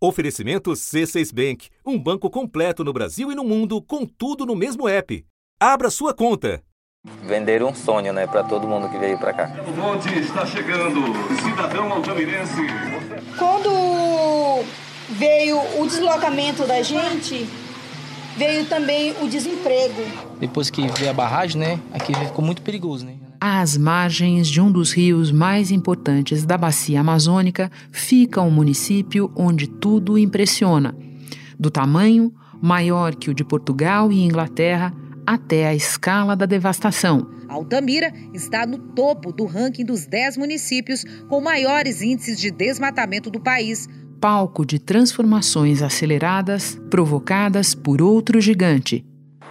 Oferecimento C6 Bank, um banco completo no Brasil e no mundo, com tudo no mesmo app. Abra sua conta. Vender um sonho, né, para todo mundo que veio para cá. O bonde está chegando, cidadão altamirense. Quando veio o deslocamento da gente, veio também o desemprego. Depois que veio a barragem, né, aqui ficou muito perigoso, né? Às margens de um dos rios mais importantes da bacia amazônica fica um município onde tudo impressiona. Do tamanho maior que o de Portugal e Inglaterra, até a escala da devastação. Altamira está no topo do ranking dos 10 municípios com maiores índices de desmatamento do país. Palco de transformações aceleradas provocadas por outro gigante,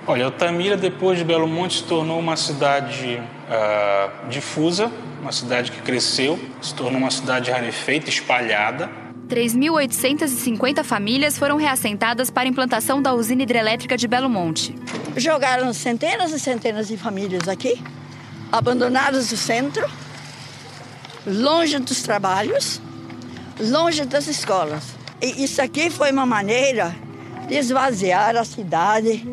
Olha, Altamira, depois de Belo Monte, se tornou uma cidade uh, difusa, uma cidade que cresceu, se tornou uma cidade rarefeita, espalhada. 3.850 famílias foram reassentadas para a implantação da usina hidrelétrica de Belo Monte. Jogaram centenas e centenas de famílias aqui, abandonadas do centro, longe dos trabalhos, longe das escolas. E isso aqui foi uma maneira de esvaziar a cidade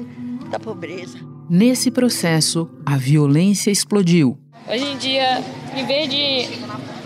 da pobreza. Nesse processo, a violência explodiu. Hoje em dia, em vez de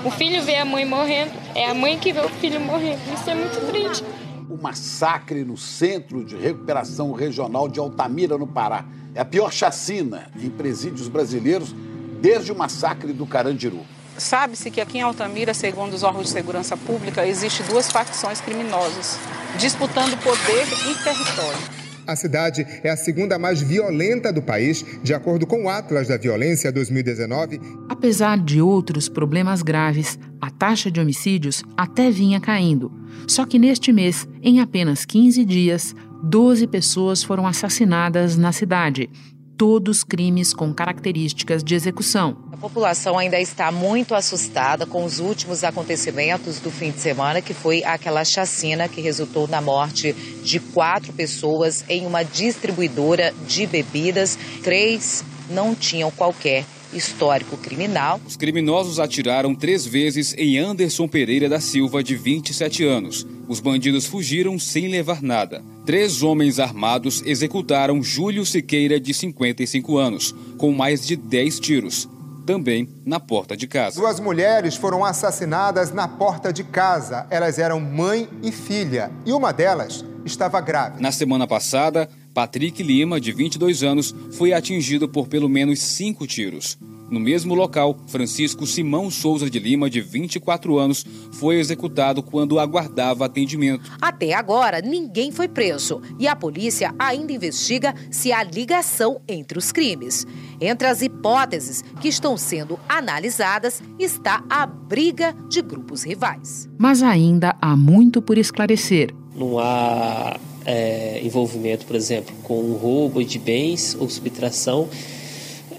o filho ver a mãe morrendo, é a mãe que vê o filho morrendo. Isso é muito triste. O massacre no Centro de Recuperação Regional de Altamira, no Pará. É a pior chacina em presídios brasileiros desde o massacre do Carandiru. Sabe-se que aqui em Altamira, segundo os órgãos de segurança pública, existe duas facções criminosas disputando poder e território. A cidade é a segunda mais violenta do país, de acordo com o Atlas da Violência 2019. Apesar de outros problemas graves, a taxa de homicídios até vinha caindo. Só que neste mês, em apenas 15 dias, 12 pessoas foram assassinadas na cidade todos crimes com características de execução. A população ainda está muito assustada com os últimos acontecimentos do fim de semana, que foi aquela chacina que resultou na morte de quatro pessoas em uma distribuidora de bebidas. Três não tinham qualquer histórico criminal. Os criminosos atiraram três vezes em Anderson Pereira da Silva, de 27 anos. Os bandidos fugiram sem levar nada. Três homens armados executaram Júlio Siqueira, de 55 anos, com mais de 10 tiros. Também na porta de casa. Duas mulheres foram assassinadas na porta de casa. Elas eram mãe e filha. E uma delas estava grávida. Na semana passada, Patrick Lima, de 22 anos, foi atingido por pelo menos cinco tiros. No mesmo local, Francisco Simão Souza de Lima, de 24 anos, foi executado quando aguardava atendimento. Até agora, ninguém foi preso e a polícia ainda investiga se há ligação entre os crimes. Entre as hipóteses que estão sendo analisadas está a briga de grupos rivais. Mas ainda há muito por esclarecer. Não há é, envolvimento, por exemplo, com roubo de bens ou subtração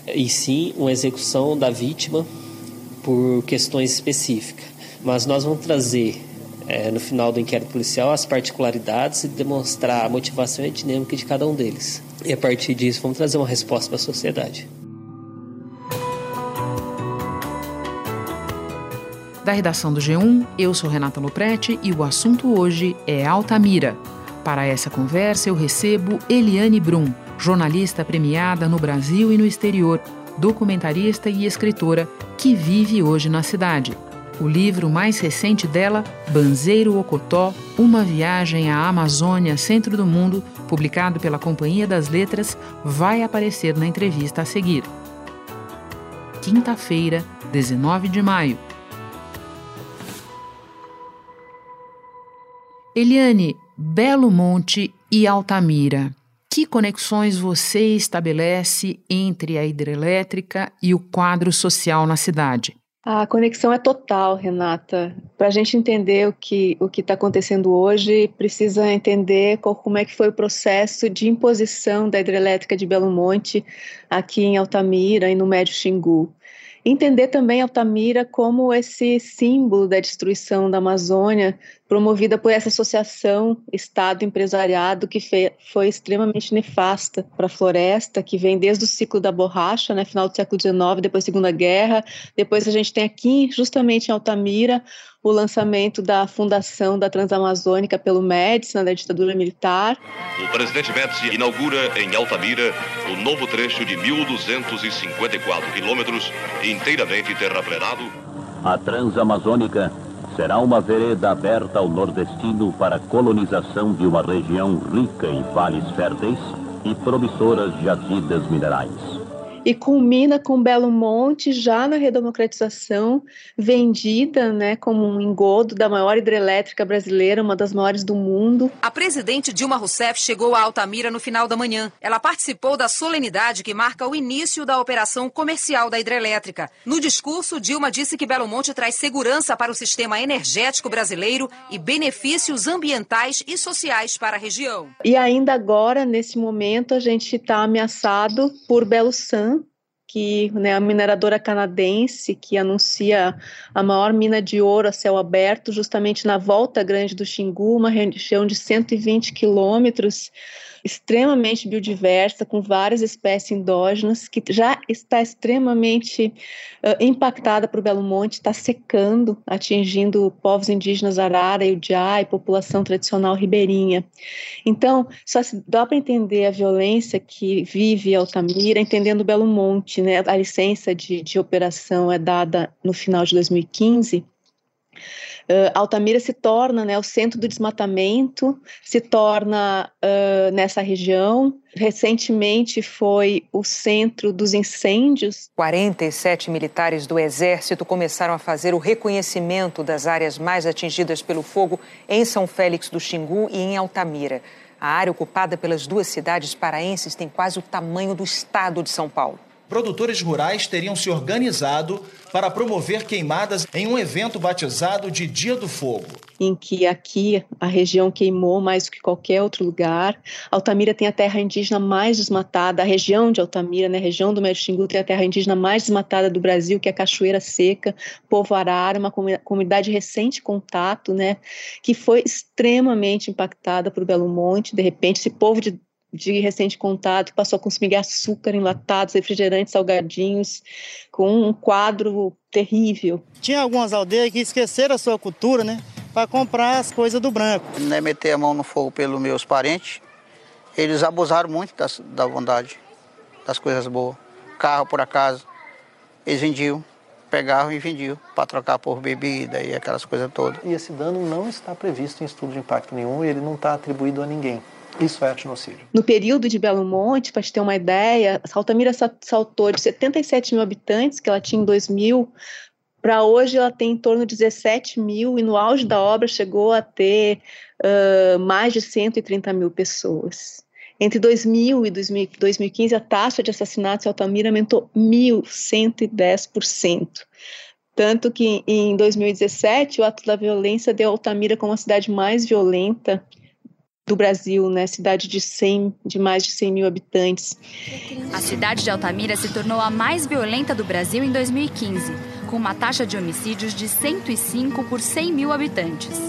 e sim uma execução da vítima por questões específicas. Mas nós vamos trazer é, no final do inquérito policial as particularidades e demonstrar a motivação e a dinâmica de cada um deles. E a partir disso vamos trazer uma resposta para a sociedade. Da redação do G1, eu sou Renata Loprete e o assunto hoje é Altamira. Para essa conversa eu recebo Eliane Brum, jornalista premiada no Brasil e no exterior, documentarista e escritora que vive hoje na cidade. O livro mais recente dela, Banzeiro Ocotó, Uma Viagem à Amazônia, Centro do Mundo, publicado pela Companhia das Letras, vai aparecer na entrevista a seguir. Quinta-feira, 19 de maio. Eliane, Belo Monte e Altamira que conexões você estabelece entre a hidrelétrica e o quadro social na cidade? A conexão é total, Renata. Para a gente entender o que o está acontecendo hoje, precisa entender qual, como é que foi o processo de imposição da hidrelétrica de Belo Monte aqui em Altamira e no Médio Xingu. Entender também Altamira como esse símbolo da destruição da Amazônia, promovida por essa associação Estado-empresariado, que foi extremamente nefasta para a floresta, que vem desde o ciclo da borracha, né, final do século XIX, depois Segunda Guerra. Depois a gente tem aqui, justamente em Altamira, o lançamento da fundação da Transamazônica pelo Médici na ditadura militar. O presidente Médici inaugura em Altamira o novo trecho de 1.254 quilômetros inteiramente terraplenado. A Transamazônica será uma vereda aberta ao nordestino para a colonização de uma região rica em vales férteis e promissoras jazidas minerais e culmina com Belo Monte já na redemocratização, vendida né, como um engodo da maior hidrelétrica brasileira, uma das maiores do mundo. A presidente Dilma Rousseff chegou a Altamira no final da manhã. Ela participou da solenidade que marca o início da operação comercial da hidrelétrica. No discurso, Dilma disse que Belo Monte traz segurança para o sistema energético brasileiro e benefícios ambientais e sociais para a região. E ainda agora, nesse momento, a gente está ameaçado por Belo San, que né, a mineradora canadense que anuncia a maior mina de ouro a céu aberto, justamente na volta grande do Xingu, uma região de 120 quilômetros, extremamente biodiversa, com várias espécies endógenas, que já está extremamente uh, impactada por Belo Monte, está secando, atingindo povos indígenas Arara, Udiá e população tradicional ribeirinha. Então, só se dá para entender a violência que vive Altamira, entendendo Belo Monte, né? A licença de, de operação é dada no final de 2015, Uh, Altamira se torna né, o centro do desmatamento, se torna uh, nessa região. Recentemente foi o centro dos incêndios. 47 militares do Exército começaram a fazer o reconhecimento das áreas mais atingidas pelo fogo em São Félix do Xingu e em Altamira. A área ocupada pelas duas cidades paraenses tem quase o tamanho do estado de São Paulo produtores rurais teriam se organizado para promover queimadas em um evento batizado de Dia do Fogo. Em que aqui a região queimou mais do que qualquer outro lugar. Altamira tem a terra indígena mais desmatada, a região de Altamira, né, a região do Médio Xingu, tem a terra indígena mais desmatada do Brasil, que é a Cachoeira Seca, Povo Arara, uma comunidade recente contato, né, que foi extremamente impactada por Belo Monte. De repente, esse povo de de recente contato, passou a consumir açúcar enlatados, refrigerantes, salgadinhos, com um quadro terrível. Tinha algumas aldeias que esqueceram a sua cultura, né? Para comprar as coisas do branco. Não é meter a mão no fogo pelos meus parentes. Eles abusaram muito das, da vontade, das coisas boas. Carro, por acaso, eles vendiam, pegavam e vendiam para trocar por bebida e aquelas coisas todas. E esse dano não está previsto em estudo de impacto nenhum e ele não está atribuído a ninguém. Isso é etnocídio. No período de Belo Monte, para te ter uma ideia, Altamira saltou de 77 mil habitantes, que ela tinha em 2000, para hoje ela tem em torno de 17 mil, e no auge da obra chegou a ter uh, mais de 130 mil pessoas. Entre 2000 e 2015, a taxa de assassinatos em Altamira aumentou 1.110%. Tanto que em 2017, o ato da violência deu Altamira como a cidade mais violenta do Brasil, né? Cidade de 100, de mais de 100 mil habitantes. A cidade de Altamira se tornou a mais violenta do Brasil em 2015, com uma taxa de homicídios de 105 por 100 mil habitantes.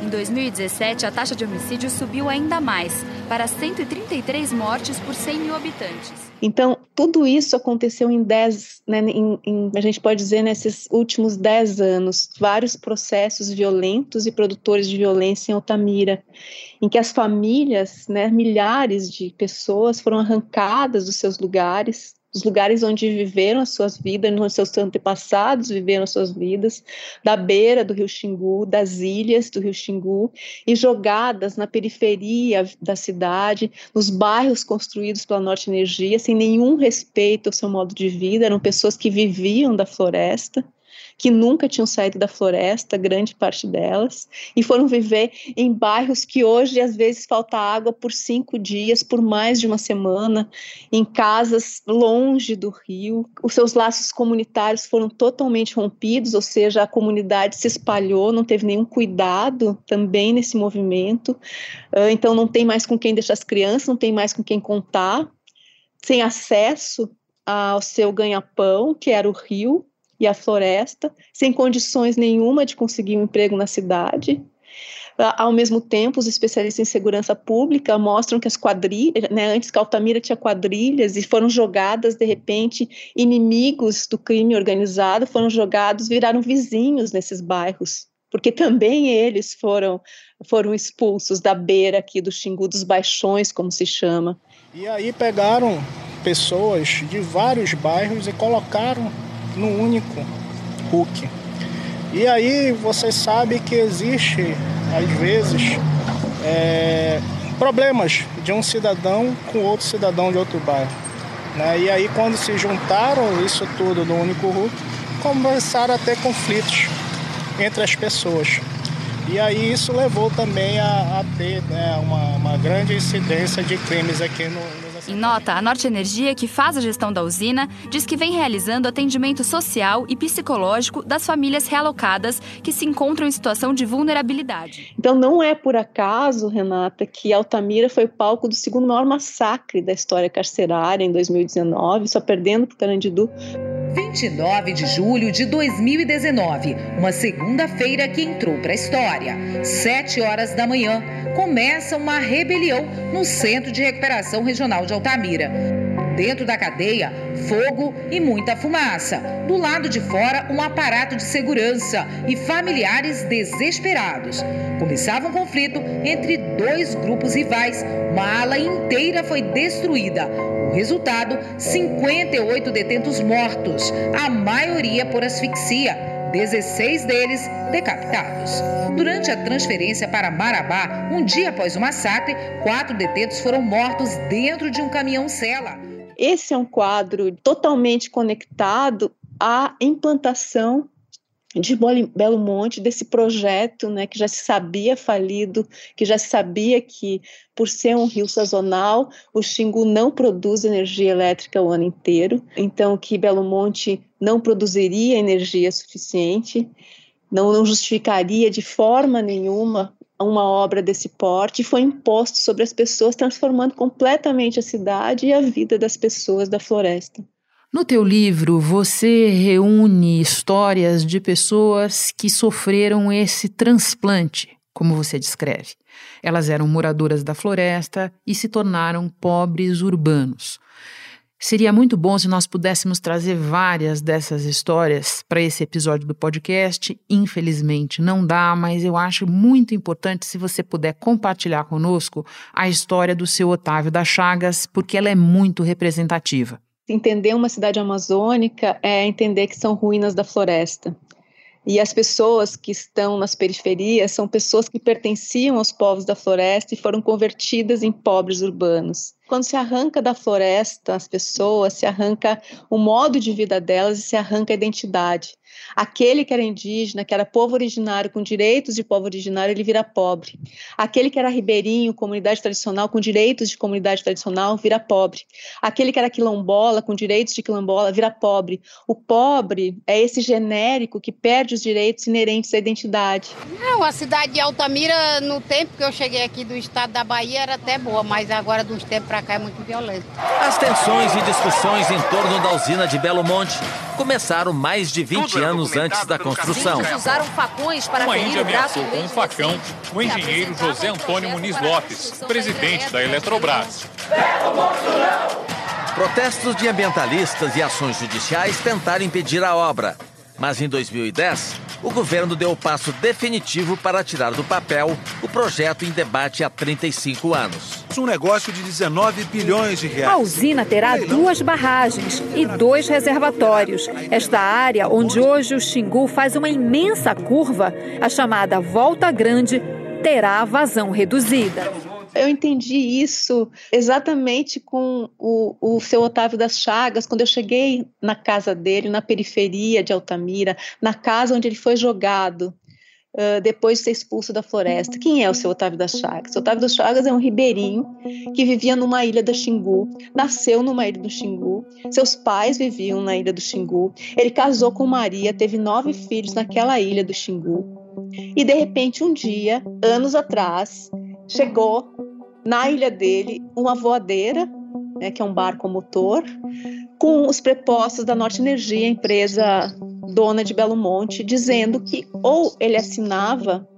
Em 2017, a taxa de homicídios subiu ainda mais, para 133 mortes por 100 mil habitantes. Então, tudo isso aconteceu em 10, né, em, em, a gente pode dizer, nesses últimos 10 anos, vários processos violentos e produtores de violência em Altamira, em que as famílias, né, milhares de pessoas foram arrancadas dos seus lugares, dos lugares onde viveram as suas vidas, onde seus antepassados viveram as suas vidas, da beira do rio Xingu, das ilhas do rio Xingu, e jogadas na periferia da cidade, nos bairros construídos pela Norte Energia, sem nenhum respeito ao seu modo de vida, eram pessoas que viviam da floresta, que nunca tinham saído da floresta, grande parte delas, e foram viver em bairros que hoje às vezes falta água por cinco dias, por mais de uma semana, em casas longe do rio. Os seus laços comunitários foram totalmente rompidos, ou seja, a comunidade se espalhou, não teve nenhum cuidado também nesse movimento. Ah, então não tem mais com quem deixar as crianças, não tem mais com quem contar, sem acesso ao seu ganha-pão, que era o rio, e a floresta, sem condições nenhuma de conseguir um emprego na cidade. Ao mesmo tempo, os especialistas em segurança pública mostram que as quadrilhas, né, antes que Altamira tinha quadrilhas e foram jogadas, de repente, inimigos do crime organizado, foram jogados, viraram vizinhos nesses bairros porque também eles foram foram expulsos da beira aqui do Xingu dos Baixões, como se chama. E aí pegaram pessoas de vários bairros e colocaram no único Hulk. E aí você sabe que existe, às vezes, é, problemas de um cidadão com outro cidadão de outro bairro. Né? E aí quando se juntaram isso tudo no único Hulk, começaram a ter conflitos entre as pessoas. E aí isso levou também a, a ter né, uma, uma, grande incidência de crimes aqui no, em nota, a Norte Energia, que faz a gestão da usina, diz que vem realizando atendimento social e psicológico das famílias realocadas que se encontram em situação de vulnerabilidade. Então não é por acaso, Renata, que Altamira foi palco do segundo maior massacre da história carcerária em 2019, só perdendo para Carandidu 29 de julho de 2019, uma segunda-feira que entrou para a história. Sete horas da manhã, começa uma rebelião no Centro de Recuperação Regional de Altamira. Dentro da cadeia, fogo e muita fumaça. Do lado de fora, um aparato de segurança e familiares desesperados. Começava um conflito entre dois grupos rivais. Uma ala inteira foi destruída. O resultado: 58 detentos mortos, a maioria por asfixia. 16 deles decapitados. Durante a transferência para Marabá, um dia após o massacre, quatro detentos foram mortos dentro de um caminhão-cela. Esse é um quadro totalmente conectado à implantação de Belo Monte, desse projeto né, que já se sabia falido, que já se sabia que, por ser um rio sazonal, o Xingu não produz energia elétrica o ano inteiro, então que Belo Monte não produziria energia suficiente, não, não justificaria de forma nenhuma uma obra desse porte foi imposto sobre as pessoas, transformando completamente a cidade e a vida das pessoas da floresta. No teu livro, você reúne histórias de pessoas que sofreram esse transplante, como você descreve. Elas eram moradoras da floresta e se tornaram pobres urbanos. Seria muito bom se nós pudéssemos trazer várias dessas histórias para esse episódio do podcast. Infelizmente não dá, mas eu acho muito importante se você puder compartilhar conosco a história do seu Otávio das Chagas, porque ela é muito representativa. Entender uma cidade amazônica é entender que são ruínas da floresta. E as pessoas que estão nas periferias são pessoas que pertenciam aos povos da floresta e foram convertidas em pobres urbanos. Quando se arranca da floresta as pessoas, se arranca o modo de vida delas e se arranca a identidade. Aquele que era indígena, que era povo originário com direitos de povo originário, ele vira pobre. Aquele que era ribeirinho, comunidade tradicional com direitos de comunidade tradicional, vira pobre. Aquele que era quilombola com direitos de quilombola, vira pobre. O pobre é esse genérico que perde os direitos inerentes à identidade. Não, a cidade de Altamira, no tempo que eu cheguei aqui do estado da Bahia, era até boa, mas agora, de uns tempos para cá, é muito violento. As tensões e discussões em torno da usina de Belo Monte começaram mais de 20 anos antes da construção. usaram facões para Uma índia ameaçou com um facão o engenheiro José Antônio Muniz Lopes, presidente da Eletrobras. Protestos de ambientalistas e ações judiciais tentaram impedir a obra, mas em 2010 o governo deu o passo definitivo para tirar do papel o projeto em debate há 35 anos. Um negócio de 19 bilhões de reais. A usina terá duas barragens e dois reservatórios. Esta área, onde hoje o Xingu faz uma imensa curva, a chamada Volta Grande, terá vazão reduzida. Eu entendi isso exatamente com o, o seu Otávio das Chagas, quando eu cheguei na casa dele, na periferia de Altamira, na casa onde ele foi jogado. Uh, depois de ser expulso da floresta. Quem é o seu Otávio das Chagas? O Otávio das Chagas é um ribeirinho que vivia numa ilha do Xingu, nasceu numa ilha do Xingu, seus pais viviam na ilha do Xingu, ele casou com Maria, teve nove filhos naquela ilha do Xingu. E de repente, um dia, anos atrás, chegou na ilha dele uma voadeira, né, que é um barco motor, com os prepostos da Norte Energia, empresa dona de Belo Monte, dizendo que ou ele assinava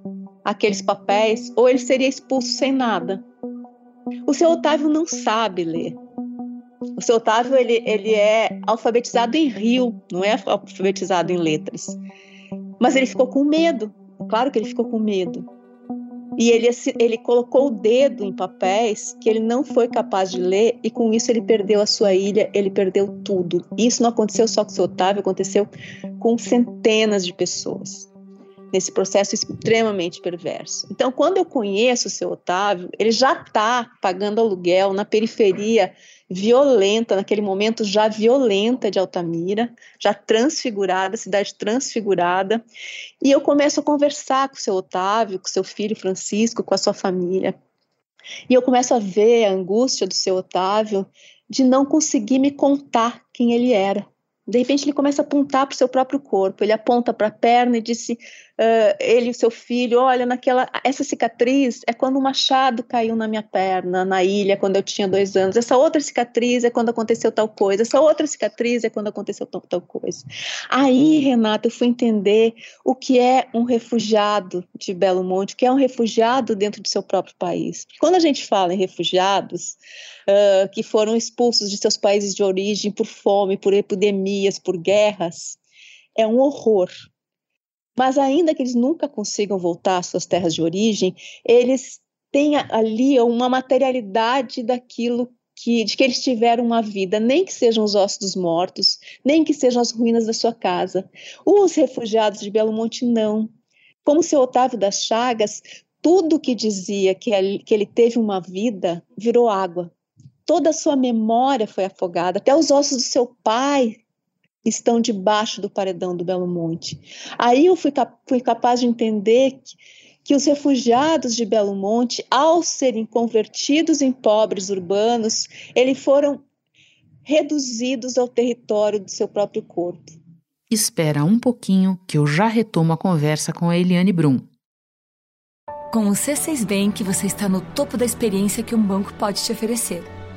aqueles papéis ou ele seria expulso sem nada. O seu Otávio não sabe ler. O seu Otávio ele, ele é alfabetizado em Rio, não é alfabetizado em letras. Mas ele ficou com medo claro que ele ficou com medo. E ele, ele colocou o dedo em papéis que ele não foi capaz de ler, e com isso ele perdeu a sua ilha, ele perdeu tudo. Isso não aconteceu só com o seu Otávio, aconteceu com centenas de pessoas nesse processo extremamente perverso. Então, quando eu conheço o seu Otávio, ele já está pagando aluguel na periferia violenta, naquele momento já violenta de Altamira, já transfigurada, cidade transfigurada. E eu começo a conversar com o seu Otávio, com seu filho Francisco, com a sua família. E eu começo a ver a angústia do seu Otávio de não conseguir me contar quem ele era. De repente ele começa a apontar para o seu próprio corpo. Ele aponta para a perna e disse: uh, ele e seu filho, olha, naquela essa cicatriz é quando o um machado caiu na minha perna na ilha quando eu tinha dois anos. Essa outra cicatriz é quando aconteceu tal coisa. Essa outra cicatriz é quando aconteceu tal, tal coisa. Aí, Renata, eu fui entender o que é um refugiado de Belo Monte, o que é um refugiado dentro do seu próprio país. Quando a gente fala em refugiados uh, que foram expulsos de seus países de origem por fome, por epidemias, por guerras, é um horror. Mas ainda que eles nunca consigam voltar às suas terras de origem, eles têm ali uma materialidade daquilo que, de que eles tiveram uma vida, nem que sejam os ossos dos mortos, nem que sejam as ruínas da sua casa. Os refugiados de Belo Monte não. Como seu Otávio das Chagas, tudo que dizia que ele teve uma vida virou água toda a sua memória foi afogada, até os ossos do seu pai estão debaixo do paredão do Belo Monte. Aí eu fui, fui capaz de entender que, que os refugiados de Belo Monte, ao serem convertidos em pobres urbanos, eles foram reduzidos ao território do seu próprio corpo. Espera um pouquinho que eu já retomo a conversa com a Eliane Brum. Com o C6 Bank, você está no topo da experiência que um banco pode te oferecer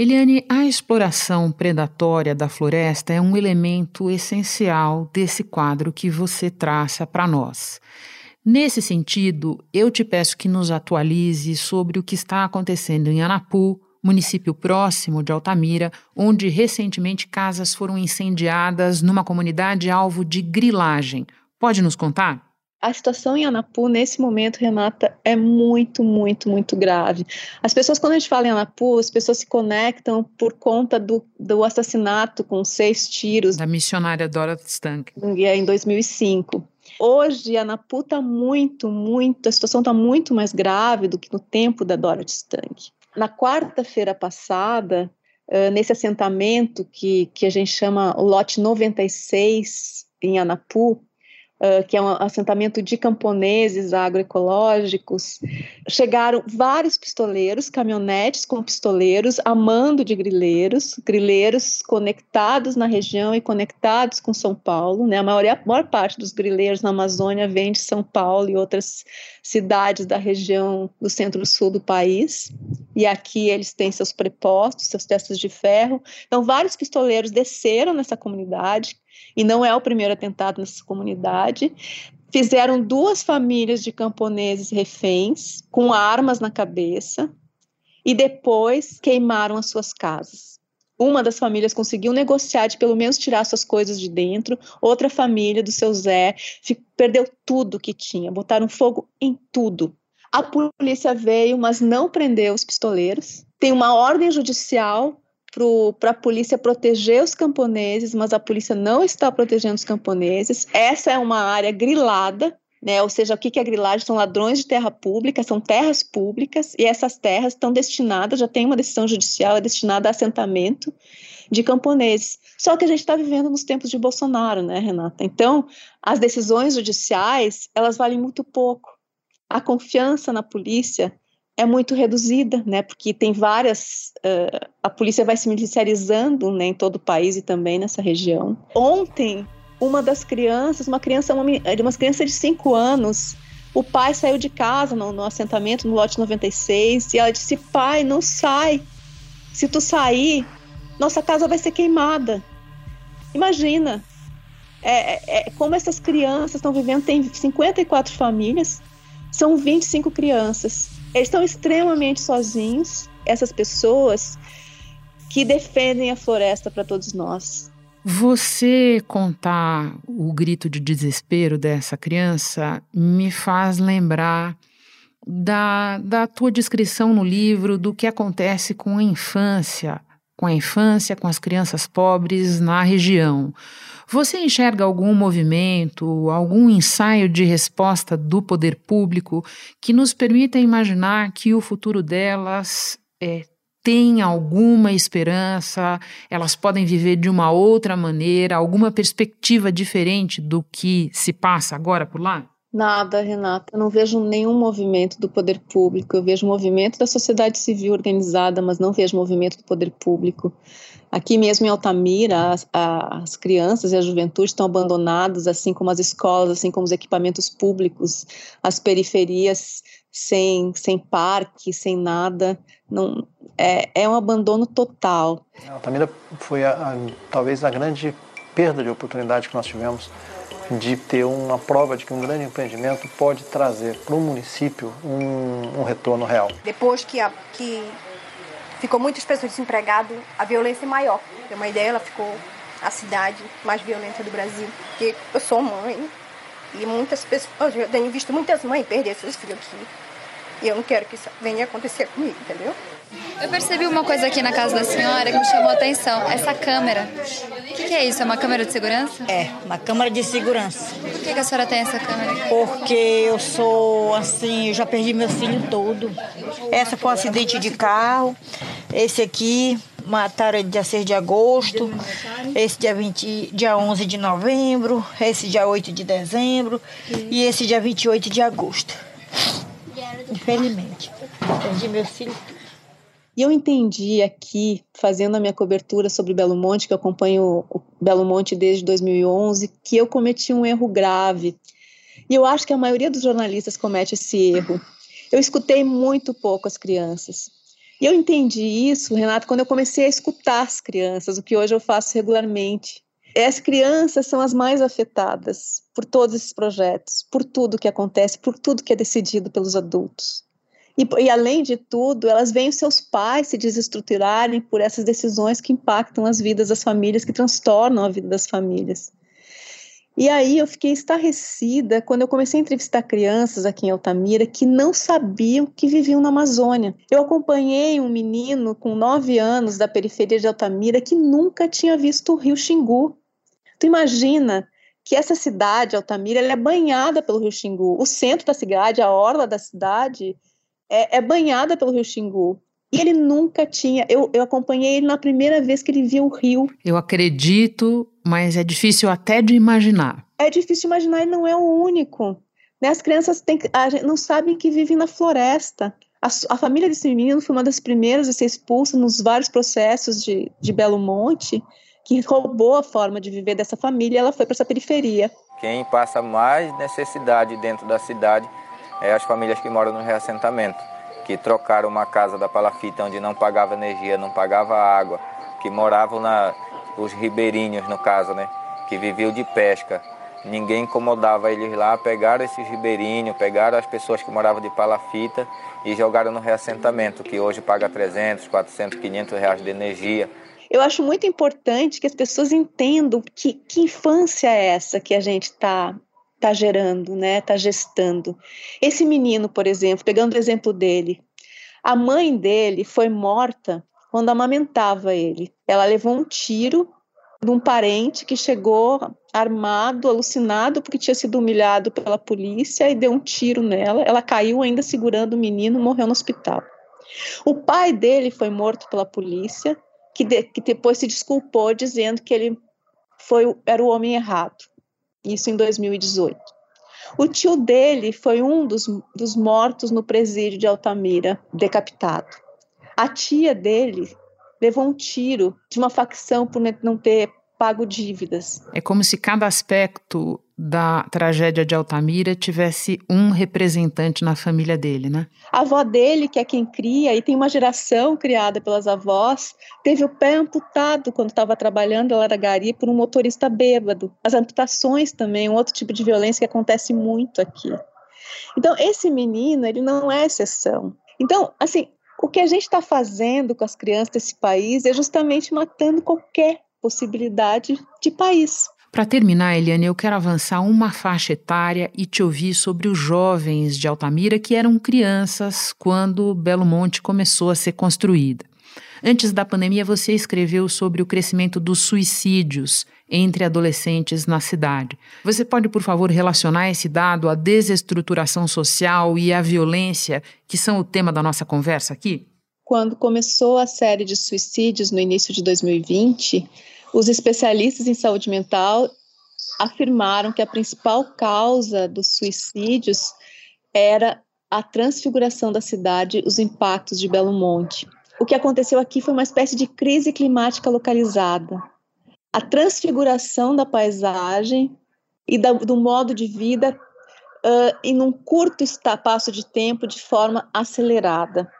Eliane, a exploração predatória da floresta é um elemento essencial desse quadro que você traça para nós. Nesse sentido, eu te peço que nos atualize sobre o que está acontecendo em Anapu, município próximo de Altamira, onde recentemente casas foram incendiadas numa comunidade alvo de grilagem. Pode nos contar? A situação em Anapu, nesse momento, Renata, é muito, muito, muito grave. As pessoas, quando a gente fala em Anapu, as pessoas se conectam por conta do, do assassinato com seis tiros. Da missionária Dorothy Stank. Em 2005. Hoje, Anapu está muito, muito, a situação está muito mais grave do que no tempo da Dorothy Stank. Na quarta-feira passada, uh, nesse assentamento que, que a gente chama o lote 96, em Anapu, Uh, que é um assentamento de camponeses agroecológicos, chegaram vários pistoleiros, caminhonetes com pistoleiros, a mando de grileiros, grileiros conectados na região e conectados com São Paulo. Né? A, maior, a maior parte dos grileiros na Amazônia vem de São Paulo e outras cidades da região do centro-sul do país. E aqui eles têm seus prepostos, seus testes de ferro. Então, vários pistoleiros desceram nessa comunidade, e não é o primeiro atentado nessa comunidade. Fizeram duas famílias de camponeses reféns com armas na cabeça e depois queimaram as suas casas. Uma das famílias conseguiu negociar de pelo menos tirar suas coisas de dentro, outra família do seu Zé perdeu tudo que tinha, botaram fogo em tudo. A polícia veio, mas não prendeu os pistoleiros. Tem uma ordem judicial para a polícia proteger os camponeses, mas a polícia não está protegendo os camponeses. Essa é uma área grilada, né? Ou seja, o que é grilagem? São ladrões de terra pública, são terras públicas, e essas terras estão destinadas, já tem uma decisão judicial, é destinada a assentamento de camponeses. Só que a gente está vivendo nos tempos de Bolsonaro, né, Renata? Então, as decisões judiciais, elas valem muito pouco. A confiança na polícia é muito reduzida, né? Porque tem várias, uh, a polícia vai se militarizando, né, em todo o país e também nessa região. Ontem, uma das crianças, uma criança, uma, uma criança de 5 anos, O pai saiu de casa no, no assentamento, no lote 96, e ela disse: Pai, não sai. Se tu sair, nossa casa vai ser queimada. Imagina é, é, é como essas crianças estão vivendo. Tem 54 famílias, são 25 crianças. Eles estão extremamente sozinhos, essas pessoas que defendem a floresta para todos nós. Você contar o grito de desespero dessa criança me faz lembrar da, da tua descrição no livro do que acontece com a infância, com a infância, com as crianças pobres na região. Você enxerga algum movimento, algum ensaio de resposta do poder público que nos permita imaginar que o futuro delas é, tem alguma esperança, elas podem viver de uma outra maneira, alguma perspectiva diferente do que se passa agora por lá? Nada, Renata. Eu não vejo nenhum movimento do poder público. Eu vejo movimento da sociedade civil organizada, mas não vejo movimento do poder público. Aqui mesmo em Altamira, as, as crianças e a juventude estão abandonadas, assim como as escolas, assim como os equipamentos públicos, as periferias sem, sem parque, sem nada. Não, é, é um abandono total. Altamira foi a, a, talvez a grande perda de oportunidade que nós tivemos de ter uma prova de que um grande empreendimento pode trazer para o município um, um, retorno real. Depois que, a, que ficou muitas pessoas desempregadas, a violência é maior. Tem uma ideia, ela ficou a cidade mais violenta do Brasil. Porque eu sou mãe e muitas pessoas, eu tenho visto muitas mães perder seus filhos aqui. E eu não quero que isso venha acontecer comigo, entendeu? Eu percebi uma coisa aqui na casa da senhora que me chamou a atenção. Essa câmera. O que, que, é isso? É uma câmera de segurança? É, uma câmera de segurança. Por que, que a senhora tem essa câmera? Porque eu sou assim, eu já perdi meu filho todo. Essa foi um acidente de carro. Esse aqui mataram ele dia 6 de agosto, esse dia, 20, dia 11 de novembro, esse dia 8 de dezembro e esse dia 28 de agosto. Infelizmente. Perdi meu filho. E eu entendi aqui, fazendo a minha cobertura sobre Belo Monte, que eu acompanho o Belo Monte desde 2011, que eu cometi um erro grave. E eu acho que a maioria dos jornalistas comete esse erro. Eu escutei muito pouco as crianças. E eu entendi isso, Renato, quando eu comecei a escutar as crianças, o que hoje eu faço regularmente. As crianças são as mais afetadas por todos esses projetos, por tudo que acontece, por tudo que é decidido pelos adultos. E, e, além de tudo, elas veem seus pais se desestruturarem por essas decisões que impactam as vidas das famílias, que transtornam a vida das famílias. E aí eu fiquei estarrecida quando eu comecei a entrevistar crianças aqui em Altamira que não sabiam que viviam na Amazônia. Eu acompanhei um menino com nove anos da periferia de Altamira que nunca tinha visto o rio Xingu. Tu imagina que essa cidade, Altamira, ela é banhada pelo rio Xingu. O centro da cidade, a orla da cidade, é, é banhada pelo rio Xingu. E ele nunca tinha. Eu, eu acompanhei ele na primeira vez que ele viu o rio. Eu acredito, mas é difícil até de imaginar. É difícil imaginar, ele não é o único. Né? As crianças têm, não sabem que vivem na floresta. A, a, família desse menino foi uma das primeiras a ser expulsa nos vários processos de, de Belo Monte, que roubou a forma de viver dessa família e ela foi para essa periferia. Quem passa mais necessidade dentro da cidade é as famílias que moram no reassentamento, que trocaram uma casa da palafita onde não pagava energia, não pagava água, que moravam na os ribeirinhos no caso, né, que viviam de pesca. Ninguém incomodava eles lá, pegaram esses ribeirinhos, pegaram as pessoas que moravam de palafita e jogaram no reassentamento, que hoje paga 300, 400, 500 reais de energia. Eu acho muito importante que as pessoas entendam que, que infância é essa que a gente está está gerando, né? Está gestando. Esse menino, por exemplo, pegando o exemplo dele, a mãe dele foi morta quando amamentava ele. Ela levou um tiro de um parente que chegou armado, alucinado, porque tinha sido humilhado pela polícia e deu um tiro nela. Ela caiu ainda segurando o menino, morreu no hospital. O pai dele foi morto pela polícia, que, de, que depois se desculpou dizendo que ele foi era o homem errado isso em 2018. O tio dele foi um dos, dos mortos no presídio de Altamira, decapitado. A tia dele levou um tiro de uma facção por não ter pago dívidas. É como se cada aspecto da tragédia de Altamira tivesse um representante na família dele, né? A avó dele, que é quem cria, e tem uma geração criada pelas avós, teve o pé amputado quando estava trabalhando ela era gari por um motorista bêbado. As amputações também, um outro tipo de violência que acontece muito aqui. Então, esse menino, ele não é exceção. Então, assim, o que a gente está fazendo com as crianças desse país é justamente matando qualquer possibilidade de país. Para terminar, Eliane, eu quero avançar uma faixa etária e te ouvir sobre os jovens de Altamira que eram crianças quando Belo Monte começou a ser construída. Antes da pandemia, você escreveu sobre o crescimento dos suicídios entre adolescentes na cidade. Você pode, por favor, relacionar esse dado à desestruturação social e à violência, que são o tema da nossa conversa aqui? Quando começou a série de suicídios no início de 2020, os especialistas em saúde mental afirmaram que a principal causa dos suicídios era a transfiguração da cidade, os impactos de Belo Monte. O que aconteceu aqui foi uma espécie de crise climática localizada. A transfiguração da paisagem e da, do modo de vida uh, em um curto espaço de tempo de forma acelerada.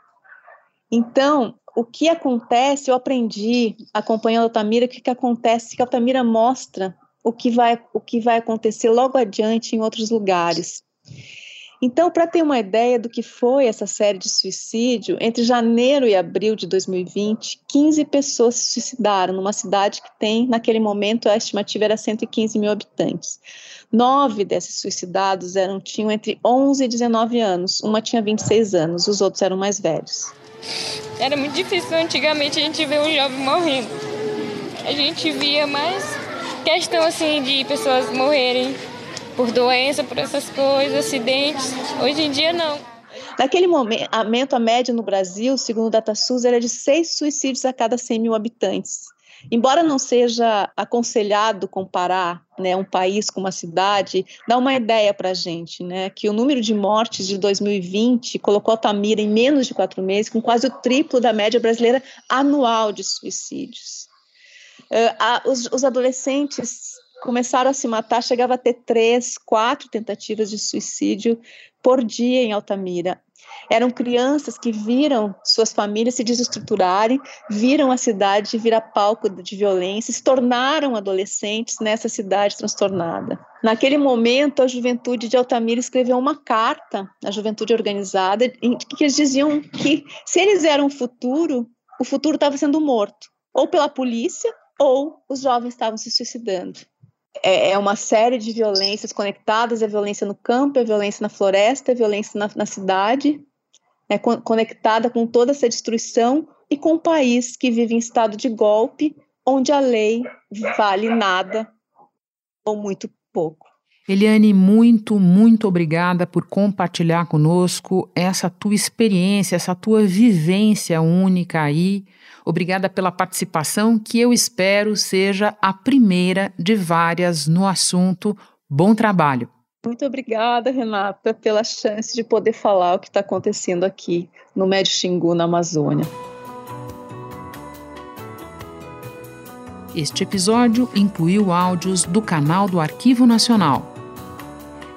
Então, o que acontece, eu aprendi acompanhando a Altamira, o que, que acontece, que a Altamira mostra o que vai, o que vai acontecer logo adiante em outros lugares. Então, para ter uma ideia do que foi essa série de suicídio, entre janeiro e abril de 2020, 15 pessoas se suicidaram numa cidade que tem, naquele momento, a estimativa era 115 mil habitantes. Nove desses suicidados eram, tinham entre 11 e 19 anos, uma tinha 26 anos, os outros eram mais velhos. Era muito difícil antigamente a gente ver um jovem morrendo. A gente via mais questão assim de pessoas morrerem por doença, por essas coisas, acidentes. Hoje em dia não. Naquele momento, a média no Brasil, segundo o DataSUS, era de seis suicídios a cada 100 mil habitantes. Embora não seja aconselhado comparar né, um país com uma cidade, dá uma ideia para a gente, né, que o número de mortes de 2020 colocou Altamira em menos de quatro meses, com quase o triplo da média brasileira anual de suicídios. Uh, a, os, os adolescentes começaram a se matar, chegava a ter três, quatro tentativas de suicídio por dia em Altamira. Eram crianças que viram suas famílias se desestruturarem, viram a cidade virar palco de violência, se tornaram adolescentes nessa cidade transtornada. Naquele momento, a juventude de Altamira escreveu uma carta à juventude organizada em que eles diziam que se eles eram o futuro, o futuro estava sendo morto, ou pela polícia, ou os jovens estavam se suicidando é, é uma série de violências conectadas, é violência no campo, é violência na floresta, é violência na, na cidade, é conectada com toda essa destruição e com um país que vive em estado de golpe, onde a lei vale nada ou muito pouco. Eliane, muito, muito obrigada por compartilhar conosco essa tua experiência, essa tua vivência única aí Obrigada pela participação, que eu espero seja a primeira de várias no assunto. Bom trabalho. Muito obrigada, Renata, pela chance de poder falar o que está acontecendo aqui no Médio Xingu, na Amazônia. Este episódio incluiu áudios do canal do Arquivo Nacional.